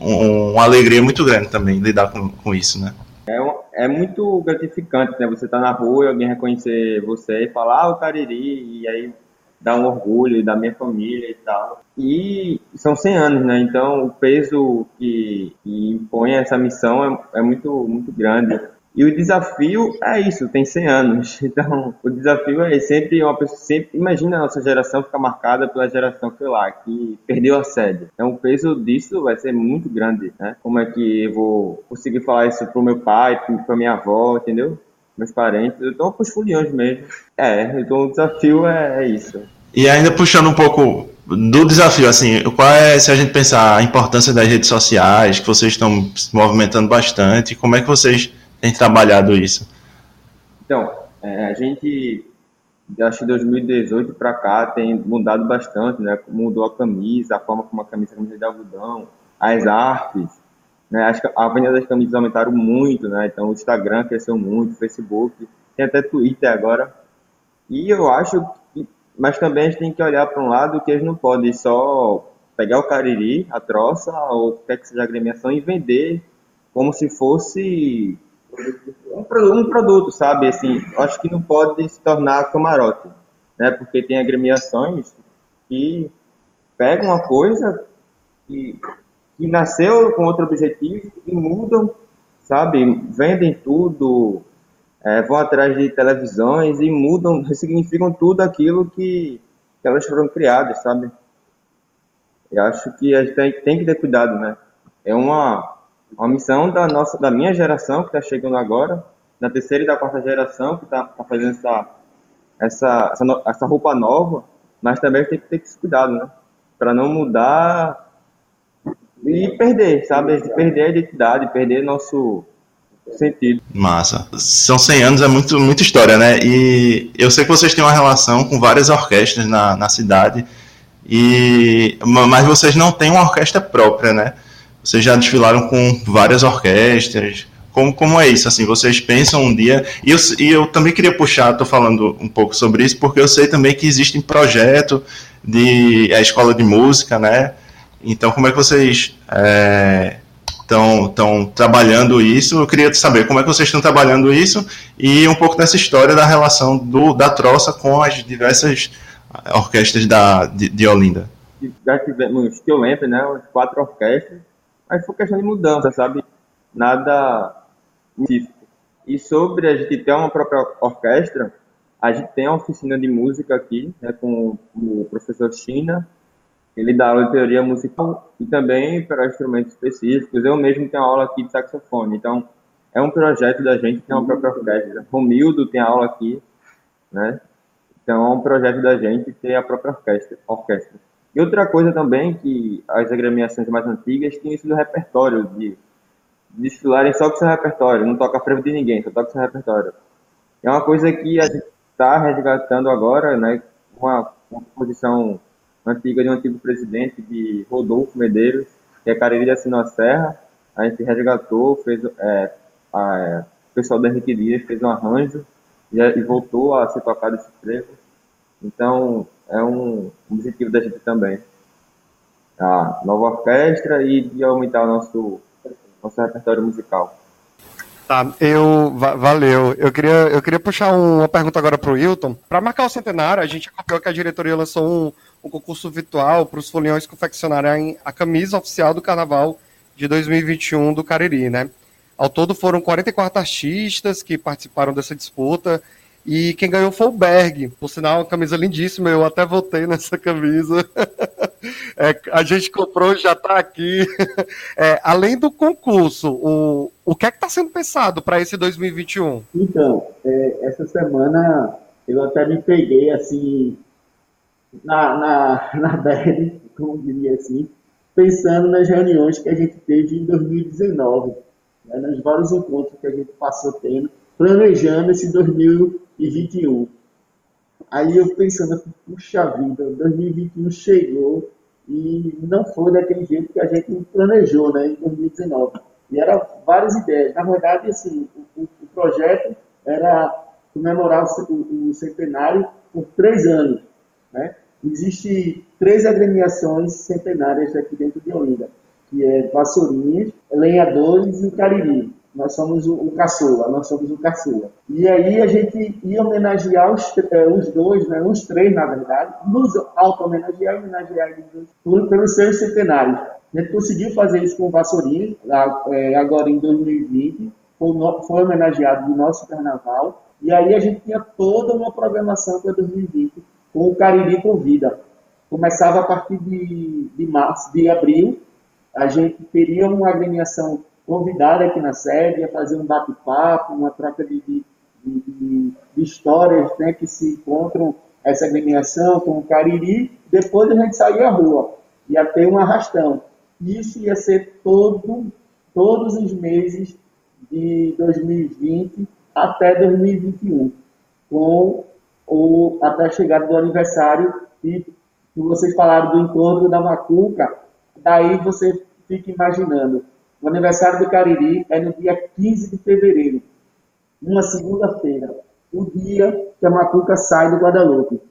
um, uma alegria muito grande também lidar com, com isso, né? É, é muito gratificante, né? Você tá na rua e alguém reconhecer você e falar, ah, o Cariri, e aí dá um orgulho da minha família e tal. E são 100 anos, né? Então o peso que, que impõe essa missão é, é muito, muito grande. E o desafio é isso, tem 100 anos. Então, o desafio é sempre uma pessoa, sempre, imagina a nossa geração ficar marcada pela geração, sei lá, que perdeu a sede. Então, o peso disso vai ser muito grande, né? Como é que eu vou conseguir falar isso pro meu pai, pra minha avó, entendeu? Meus parentes, então pros foliões mesmo. É, então o desafio é, é isso. E ainda puxando um pouco do desafio, assim, qual é, se a gente pensar a importância das redes sociais, que vocês estão se movimentando bastante, como é que vocês tem trabalhado isso? Então, é, a gente, acho que 2018 para cá, tem mudado bastante, né? Mudou a camisa, a forma como a camisa, camisa de algodão, as artes, né? Que a venda das camisas aumentaram muito, né? Então, o Instagram cresceu muito, o Facebook, tem até Twitter agora. E eu acho que, mas também a gente tem que olhar para um lado que eles não podem só pegar o cariri, a troça, ou quer que seja a agremiação, e vender como se fosse um, um produto, sabe? Assim, acho que não pode se tornar camarote, né? Porque tem agremiações que pegam uma coisa que, que nasceu com outro objetivo e mudam, sabe? Vendem tudo, é, vão atrás de televisões e mudam, ressignificam tudo aquilo que, que elas foram criadas, sabe? Eu acho que a gente tem, tem que ter cuidado, né? É uma uma missão da nossa, da minha geração que está chegando agora, da terceira e da quarta geração que está tá fazendo essa, essa, essa, essa roupa nova, mas também tem que ter esse cuidado, né? Para não mudar e perder, sabe? Perder a identidade, perder nosso sentido. Massa. São 100 anos, é muito, muita história, né? E eu sei que vocês têm uma relação com várias orquestras na, na cidade, e mas vocês não têm uma orquestra própria, né? Vocês já desfilaram com várias orquestras. Como, como é isso? Assim, vocês pensam um dia. E eu, e eu também queria puxar, estou falando um pouco sobre isso, porque eu sei também que existe um projeto de a escola de música, né? Então, como é que vocês estão é, trabalhando isso? Eu queria saber como é que vocês estão trabalhando isso e um pouco dessa história da relação do, da troça com as diversas orquestras da, de, de Olinda. Já tivemos, que eu lembro, né, umas quatro orquestras, mas foi questão de mudança, sabe? Nada específico. E sobre a gente ter uma própria orquestra, a gente tem a oficina de música aqui, né, com o professor China, ele dá aula de teoria musical e também para instrumentos específicos. Eu mesmo tenho aula aqui de saxofone. Então, é um projeto da gente ter uma própria orquestra. Romildo tem aula aqui, né? Então, é um projeto da gente ter a própria orquestra. orquestra. E outra coisa também que as agremiações mais antigas tinham isso do repertório, de desfilarem só com seu repertório, não toca a frente de ninguém, só toca seu repertório. É uma coisa que a gente está resgatando agora, né? Uma, uma posição antiga de um antigo presidente, de Rodolfo Medeiros, que é Cariri da Sino Serra. A gente resgatou, fez, é, a, o pessoal da Henrique Dias fez um arranjo e, e voltou a ser tocado esse trevo. Então, é um objetivo da gente também. A nova orquestra e de aumentar o nosso, nosso repertório musical. Tá, eu valeu. Eu queria, eu queria puxar uma pergunta agora para o Wilton. Para marcar o centenário, a gente acompanhou que a diretoria lançou um, um concurso virtual para os foliões confeccionarem a camisa oficial do Carnaval de 2021 do Cariri, né? Ao todo foram 44 artistas que participaram dessa disputa e quem ganhou foi o Berg. Por sinal, uma camisa lindíssima, eu até votei nessa camisa. É, a gente comprou, já está aqui. É, além do concurso, o, o que é que está sendo pensado para esse 2021? Então, é, essa semana eu até me peguei assim na, na, na bad, como diria assim, pensando nas reuniões que a gente teve em 2019, né, nos vários encontros que a gente passou tendo, planejando esse 2021. Aí eu pensando, puxa vida, 2021 chegou e não foi daquele jeito que a gente planejou né, em 2019. E eram várias ideias. Na verdade, assim, o, o projeto era comemorar o, o centenário por três anos. Né? Existem três agremiações centenárias aqui dentro de Olinda, que é Vassourinhas, Lenhadores e Cariri. Nós somos o, o caçula, nós somos o caçula. E aí a gente ia homenagear os, é, os dois, né, os três, na verdade, nos auto-homenagear e homenagear eles por, pelos seus centenários. A gente conseguiu fazer isso com o Vassourinhas, é, agora em 2020, foi, foi homenageado no nosso carnaval, e aí a gente tinha toda uma programação para 2020 com o Cariri Convida. Começava a partir de, de março, de abril, a gente teria uma agremiação convidada aqui na sede, a fazer um bate-papo, uma troca de, de, de, de histórias né, que se encontram essa agremiação com o Cariri, depois a gente saía à rua, ia ter um arrastão. Isso ia ser todo, todos os meses de 2020 até 2021, com ou até a chegada do aniversário e vocês falaram do encontro da Macuca, daí você fica imaginando. O aniversário do Cariri é no dia 15 de fevereiro, uma segunda-feira, o dia que a Macuca sai do Guadalupe.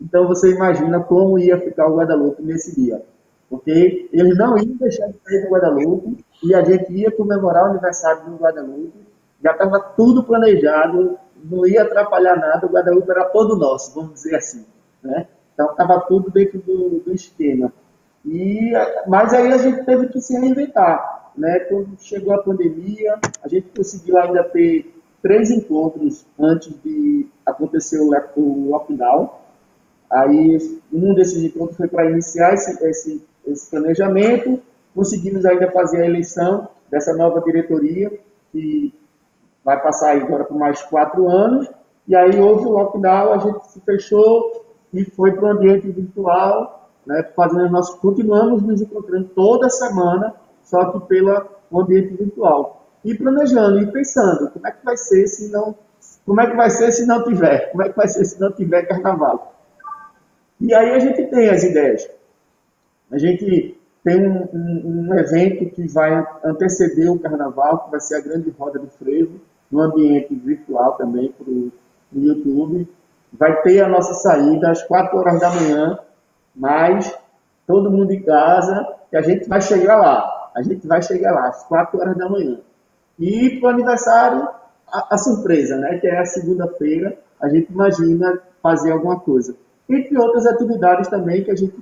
Então você imagina como ia ficar o Guadalupe nesse dia. Porque eles não iam deixar de sair do Guadalupe e a gente ia comemorar o aniversário do Guadalupe. Já estava tudo planejado, não ia atrapalhar nada, o Guadalupe era todo nosso, vamos dizer assim. Né? Então estava tudo dentro do, do, esquema. E, mas aí a gente teve que se reinventar. Né? Quando chegou a pandemia, a gente conseguiu ainda ter três encontros antes de acontecer o, lockdown. Aí um desses encontros foi para iniciar esse, esse, esse planejamento. Conseguimos ainda fazer a eleição dessa nova diretoria, que vai passar agora por mais quatro anos, e aí houve o lockdown, a gente se fechou e foi para o ambiente virtual, né, fazendo nós continuamos nos encontrando toda semana, só que pelo ambiente virtual. E planejando e pensando, como é que vai ser se não como é que vai ser se não tiver? Como é que vai ser se não tiver carnaval? E aí a gente tem as ideias. A gente tem um, um, um evento que vai anteceder o carnaval, que vai ser a grande roda do frevo, no ambiente virtual também, para o YouTube. Vai ter a nossa saída às 4 horas da manhã, mas todo mundo em casa, e a gente vai chegar lá. A gente vai chegar lá às 4 horas da manhã. E para o aniversário, a, a, surpresa, né? Que é a segunda-feira, a gente imagina fazer alguma coisa. Entre outras atividades também que a gente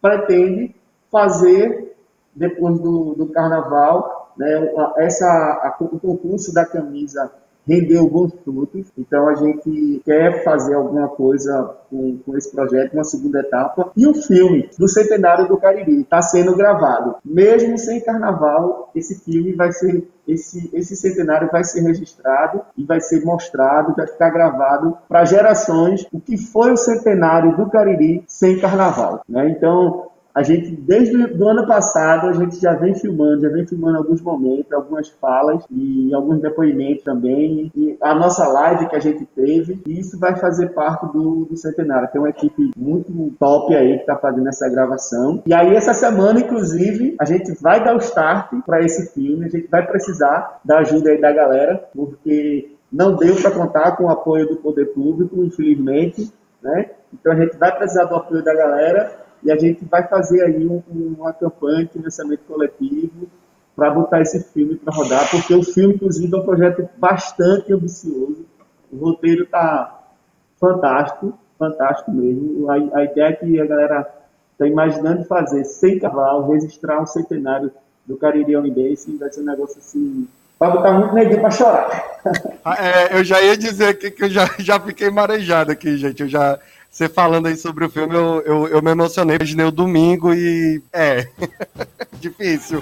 pretende fazer depois do, do carnaval, né? Essa, a, o concurso da camisa rendeu bons frutos. Então a gente quer fazer alguma coisa com, com, esse projeto, uma segunda etapa. E o filme do Centenário do Cariri está sendo gravado. Mesmo sem carnaval, esse filme vai ser, esse, esse centenário vai ser registrado e vai ser mostrado, vai ficar gravado para gerações o que foi o centenário do Cariri sem carnaval. Né? Então a gente, desde o ano passado, a gente já vem filmando, já vem filmando alguns momentos, algumas falas e alguns depoimentos também. E a nossa live que a gente teve, e isso vai fazer parte do, do Centenário. Tem uma equipe muito top aí que está fazendo essa gravação. E aí, essa semana, inclusive, a gente vai dar o start para esse filme. A gente vai precisar da ajuda aí da galera, porque não deu para contar com o apoio do poder público, infelizmente. Né? Então, a gente vai precisar do apoio da galera e a gente vai fazer aí um, uma campanha de financiamento coletivo para botar esse filme para rodar, porque o filme, inclusive, é um projeto bastante ambicioso. O roteiro está fantástico, fantástico mesmo. A, a, ideia é que a galera está imaginando fazer sem cavalo, registrar um centenário do Cariri Unidense, vai ser um negócio assim. Vai botar muito neguinho para chorar. Ah, é, eu já ia dizer aqui que eu já, já fiquei marejado aqui, gente. Eu já, você falando aí sobre o filme, eu, eu, eu me emocionei. Imaginei o domingo e. É. Difícil.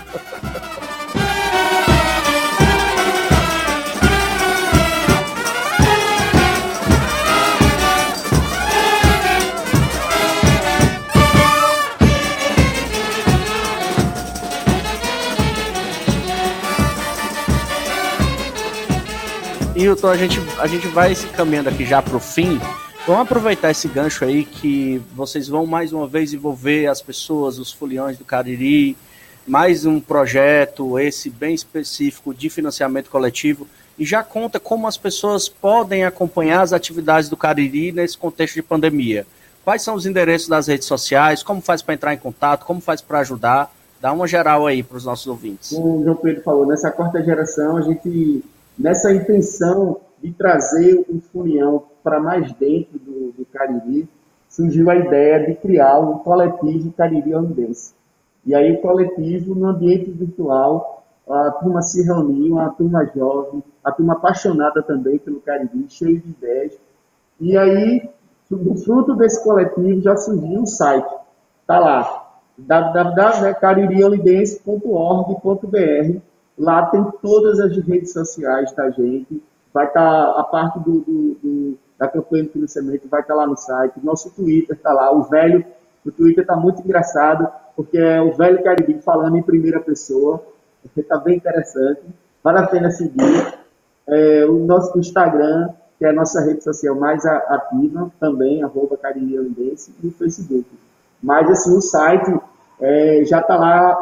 Hilton, a gente, a gente vai se caminhando aqui já para o fim. Vamos aproveitar esse gancho aí que vocês vão mais uma vez envolver as pessoas, os foliões do Cariri, mais um projeto, esse bem específico de financiamento coletivo, e já conta como as pessoas podem acompanhar as atividades do Cariri nesse contexto de pandemia. Quais são os endereços das redes sociais, como faz para entrar em contato, como faz para ajudar? Dá uma geral aí para os nossos ouvintes. Como o João Pedro falou, nessa quarta geração, a gente, nessa intenção de trazer o folião para mais dentro do, do, Cariri, surgiu a ideia de criar um coletivo Cariri Ondense. E aí o coletivo, no ambiente virtual, a turma se reuniu, a turma jovem, a turma apaixonada também pelo Cariri, cheio de ideias. E aí, do fruto desse coletivo, já surgiu um site. Está lá, www.caririolidense.org.br. Lá tem todas as redes sociais da gente. Vai estar tá a parte do, do, do da campanha de financiamento, vai estar lá no site. Nosso Twitter está lá. O velho, o Twitter está muito engraçado, porque é o velho Caribe falando em primeira pessoa. Está bem interessante. Vale a pena seguir. É, o nosso Instagram, que é a nossa rede social mais ativa, também, arroba Caribe e o Facebook. Mas, assim, o site é, já está lá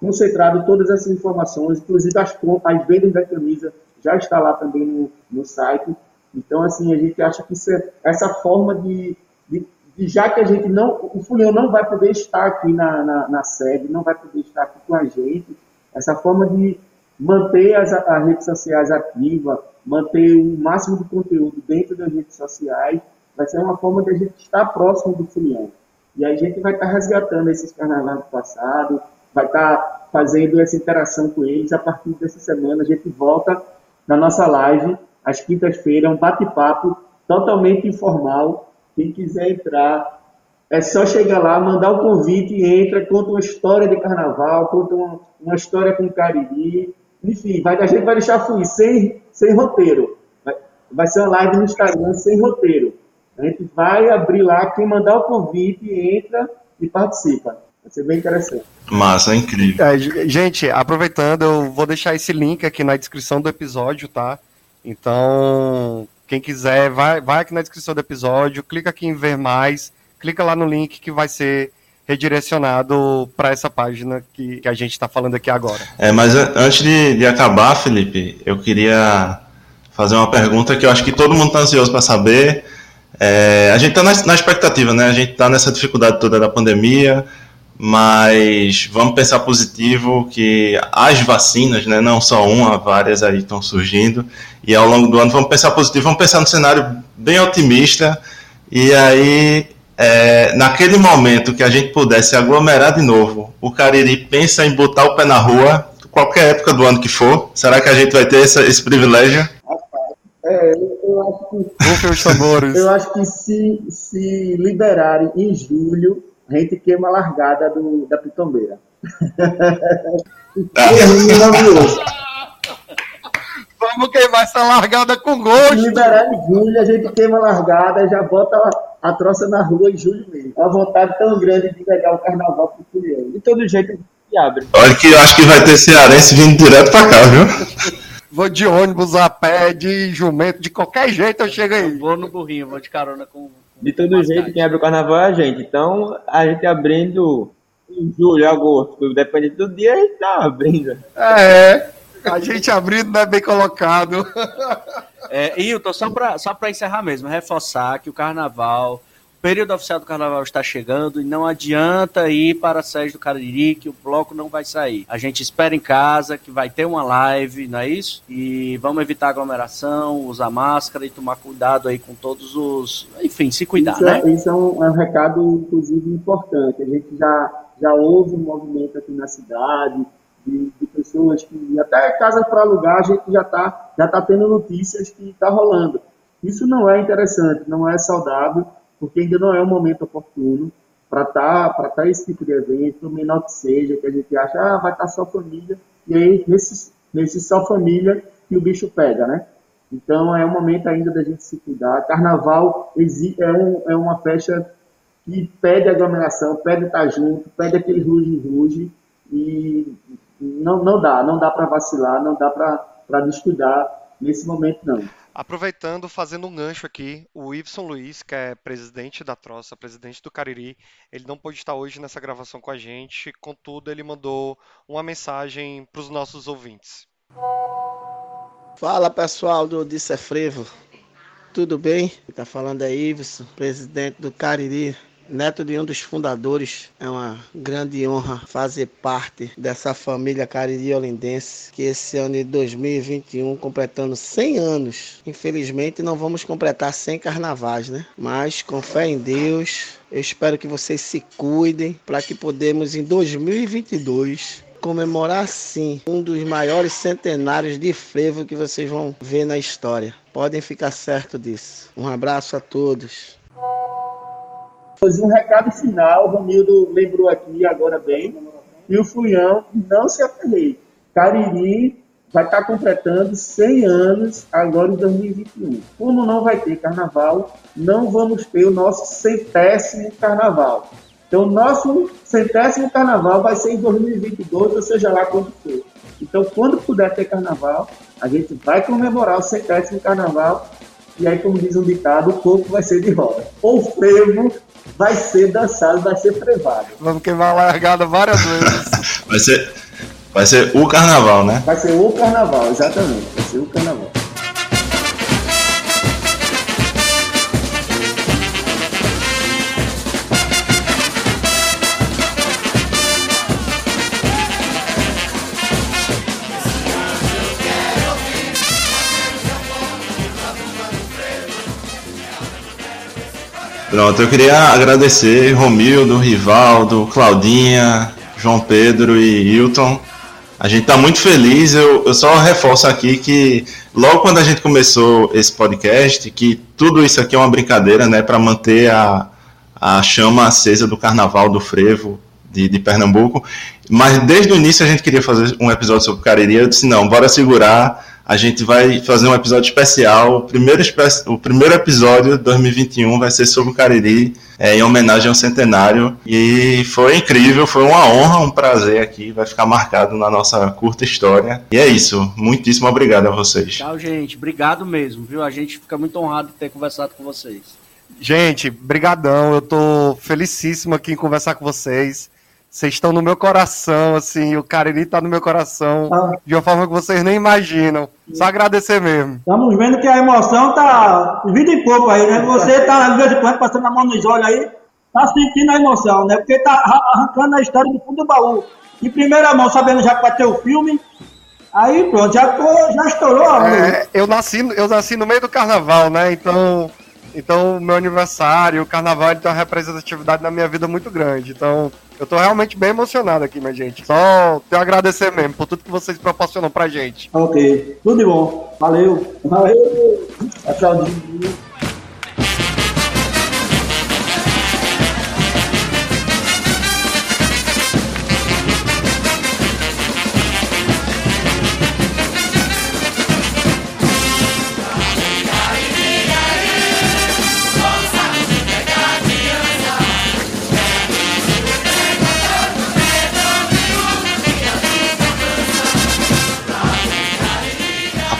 concentrado todas essas informações, inclusive as, as vendas da camisa já está lá também no, no site. Então, assim, a gente acha que é, essa forma de, de, de, já que a gente não, o Fulião não vai poder estar aqui na, na, na, sede, não vai poder estar aqui com a gente, essa forma de manter as, as redes sociais ativas, manter o máximo de conteúdo dentro das redes sociais, vai ser uma forma de a gente estar próximo do Fulião. E a gente vai estar resgatando esses carnavais do passado, vai estar fazendo essa interação com eles. A partir dessa semana, a gente volta na nossa live às quintas-feiras, um bate-papo totalmente informal. Quem quiser entrar, é só chegar lá, mandar o convite, entra, conta uma história de carnaval, conta uma, uma história com Cariri, Enfim, vai, a gente vai deixar fluir sem, sem roteiro. Vai, vai ser uma live no Instagram sem roteiro. A gente vai abrir lá, quem mandar o convite entra e participa. Vai ser bem interessante. Massa, incrível. É, gente, aproveitando, eu vou deixar esse link aqui na descrição do episódio, tá? Então, quem quiser, vai, vai aqui na descrição do episódio, clica aqui em ver mais, clica lá no link que vai ser redirecionado para essa página que, que a gente está falando aqui agora. É, mas antes de, de acabar, Felipe, eu queria fazer uma pergunta que eu acho que todo mundo está ansioso para saber. É, a gente está na, na, expectativa, né? A gente está nessa dificuldade toda da pandemia, mas vamos pensar positivo que as vacinas, né, não só uma, várias aí estão surgindo, e ao longo do ano vamos pensar positivo, vamos pensar no cenário bem otimista, e aí é, naquele momento que a gente pudesse aglomerar de novo, o Cariri pensa em botar o pé na rua, qualquer época do ano que for. Será que a gente vai ter esse, esse privilégio? É, eu acho que. Eu acho que se, se liberarem em julho, a gente queima a largada do, da pitombeira. Ah. Vamos queimar essa largada com gosto. Se liberar em julho, a gente queima a largada e já bota a troça na rua em julho mesmo. Uma vontade tão grande de pegar o carnaval pro Furião. De todo jeito, que abre. Olha que eu acho que vai ter cearense vindo direto pra cá, viu? vou de ônibus, a pé, de jumento, de qualquer jeito eu chego aí. Eu vou no burrinho, vou de carona com. De todo jeito, quem abre o carnaval é a gente. Então, a gente abrindo em julho, agosto, dependendo do dia, a gente tá abrindo. É, a gente abrindo não é bem colocado. É, Hilton, só para só encerrar mesmo, reforçar que o carnaval, período oficial do carnaval está chegando e não adianta ir para a sede do Cariri, que o bloco não vai sair. A gente espera em casa, que vai ter uma live, não é isso? E vamos evitar aglomeração, usar máscara e tomar cuidado aí com todos os. Enfim, se cuidar, isso né? É, isso é um, é um recado, inclusive, importante. A gente já, já houve um movimento aqui na cidade de, de pessoas que até casa para alugar a gente já está já tá tendo notícias que está rolando. Isso não é interessante, não é saudável, porque ainda não é o momento oportuno para estar tá, tá esse tipo de evento, menor que seja, que a gente acha, ah, vai estar tá só família, e aí nesse, nesse só família que o bicho pega, né? Então é o momento ainda da gente se cuidar. Carnaval é, um, é uma festa que pede aglomeração, pede estar junto, pede aquele ruge-ruge, e não, não dá, não dá para vacilar, não dá para descuidar nesse momento não. Aproveitando, fazendo um gancho aqui, o Ibson Luiz, que é presidente da Troça, presidente do Cariri, ele não pôde estar hoje nessa gravação com a gente, contudo, ele mandou uma mensagem para os nossos ouvintes. Fala pessoal do Disse Frevo, tudo bem? Tá falando aí, Ibson, presidente do Cariri neto de um dos fundadores. É uma grande honra fazer parte dessa família cariri olindense que esse ano de 2021 completando 100 anos. Infelizmente não vamos completar 100 carnavais, né? Mas com fé em Deus, eu espero que vocês se cuidem para que podemos em 2022 comemorar sim um dos maiores centenários de frevo que vocês vão ver na história. Podem ficar certo disso. Um abraço a todos. Um recado final, o Romildo lembrou aqui agora bem, e o Fluião não se aferrei. Cariri vai estar completando 100 anos agora em 2021. Como não vai ter carnaval, não vamos ter o nosso centésimo carnaval. Então, nosso centésimo carnaval vai ser em 2022, ou seja lá quando for. Então, quando puder ter carnaval, a gente vai comemorar o centésimo carnaval. E aí, como diz um ditado, o corpo vai ser de roda. Ou frevo vai ser dançado, vai ser prevado. Vamos queimar a largada várias vezes. vai ser, vai ser o carnaval, né? Vai ser o carnaval, exatamente. Vai ser o carnaval. Pronto, eu queria agradecer Romildo, Rivaldo, Claudinha, João Pedro e Hilton. A gente está muito feliz. Eu, eu só reforço aqui que logo quando a gente começou esse podcast, que tudo isso aqui é uma brincadeira, né, para manter a, a chama acesa do Carnaval do Frevo de, de Pernambuco. Mas desde o início a gente queria fazer um episódio sobre Cariri. Eu disse: não, bora segurar. A gente vai fazer um episódio especial. O primeiro, o primeiro episódio de 2021 vai ser sobre o Cariri, é, em homenagem ao centenário. E foi incrível, foi uma honra, um prazer aqui. Vai ficar marcado na nossa curta história. E é isso. Muitíssimo obrigado a vocês. Tchau, gente. Obrigado mesmo, viu? A gente fica muito honrado de ter conversado com vocês. Gente, brigadão. Eu tô felicíssimo aqui em conversar com vocês. Vocês estão no meu coração, assim, o Cariri tá no meu coração, ah. de uma forma que vocês nem imaginam. Só agradecer mesmo. Estamos vendo que a emoção tá vida e pouco aí, né? Você tá, de vez em quando, passando a mão nos olhos aí, tá sentindo a emoção, né? Porque tá arrancando a história do fundo do baú. Em primeira mão, sabendo já que vai ter o filme, aí pronto, já, tô, já estourou. É, eu, nasci, eu nasci no meio do carnaval, né? Então então, meu aniversário, o carnaval, tem uma representatividade na minha vida muito grande. Então, eu tô realmente bem emocionado aqui, minha gente. Só a agradecer mesmo por tudo que vocês proporcionam pra gente. Ok, tudo de bom. Valeu. Valeu. Tchau.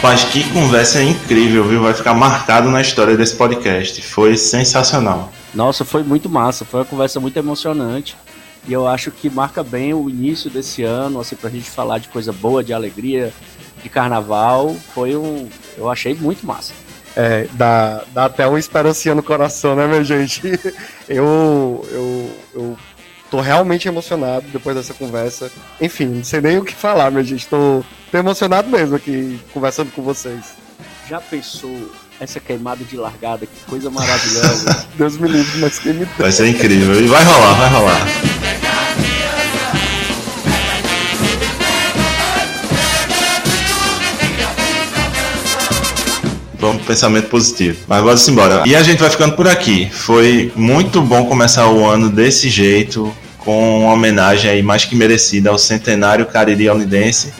Rapaz, que conversa incrível, viu? Vai ficar marcado na história desse podcast. Foi sensacional. Nossa, foi muito massa. Foi uma conversa muito emocionante. E eu acho que marca bem o início desse ano, assim, pra gente falar de coisa boa, de alegria, de carnaval. Foi um. Eu achei muito massa. É, dá, dá até uma esperança no coração, né, minha gente? Eu, eu, eu tô realmente emocionado depois dessa conversa. Enfim, não sei nem o que falar, minha gente. Tô, tô emocionado mesmo aqui conversando com vocês. Já pensou essa queimada de largada? Que coisa maravilhosa. Deus me livre, mas quem me Vai ser incrível. E vai rolar, vai rolar. Vamos pensamento positivo. Mas vamos embora. E a gente vai ficando por aqui. Foi muito bom começar o ano desse jeito, com uma homenagem aí mais que merecida ao centenário Cariri Olidense.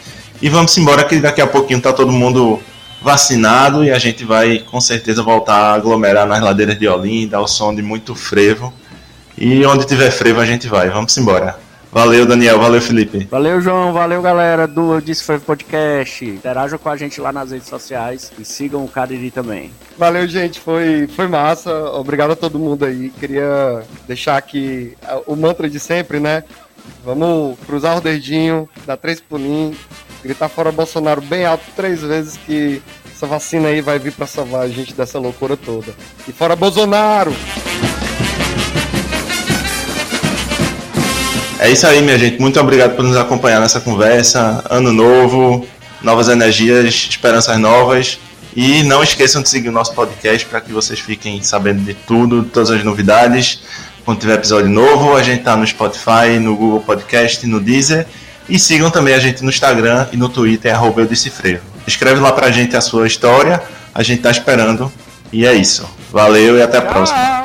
E vamos embora que daqui a pouquinho tá todo mundo vacinado e a gente vai com certeza voltar a aglomerar nas ladeiras de Olinda, ao som de muito frevo. E onde tiver frevo a gente vai. Vamos embora. Valeu, Daniel. Valeu, Felipe. Valeu, João. Valeu, galera do Disfrevo Podcast. Interajam com a gente lá nas redes sociais e sigam o Cariri também. Valeu, gente. Foi, foi massa. Obrigado a todo mundo aí. Queria deixar aqui o mantra de sempre, né? Vamos cruzar o dedinho, dar três pulinhos, gritar fora Bolsonaro bem alto três vezes que essa vacina aí vai vir para salvar a gente dessa loucura toda. E fora Bolsonaro! É isso aí, minha gente. Muito obrigado por nos acompanhar nessa conversa. Ano novo, novas energias, esperanças novas. E não esqueçam de seguir o nosso podcast para que vocês fiquem sabendo de tudo, todas as novidades. Quando tiver episódio novo, a gente tá no Spotify, no Google Podcast, no Deezer. E sigam também a gente no Instagram e no Twitter, arroba Escreve lá pra gente a sua história, a gente tá esperando. E é isso. Valeu e até a próxima.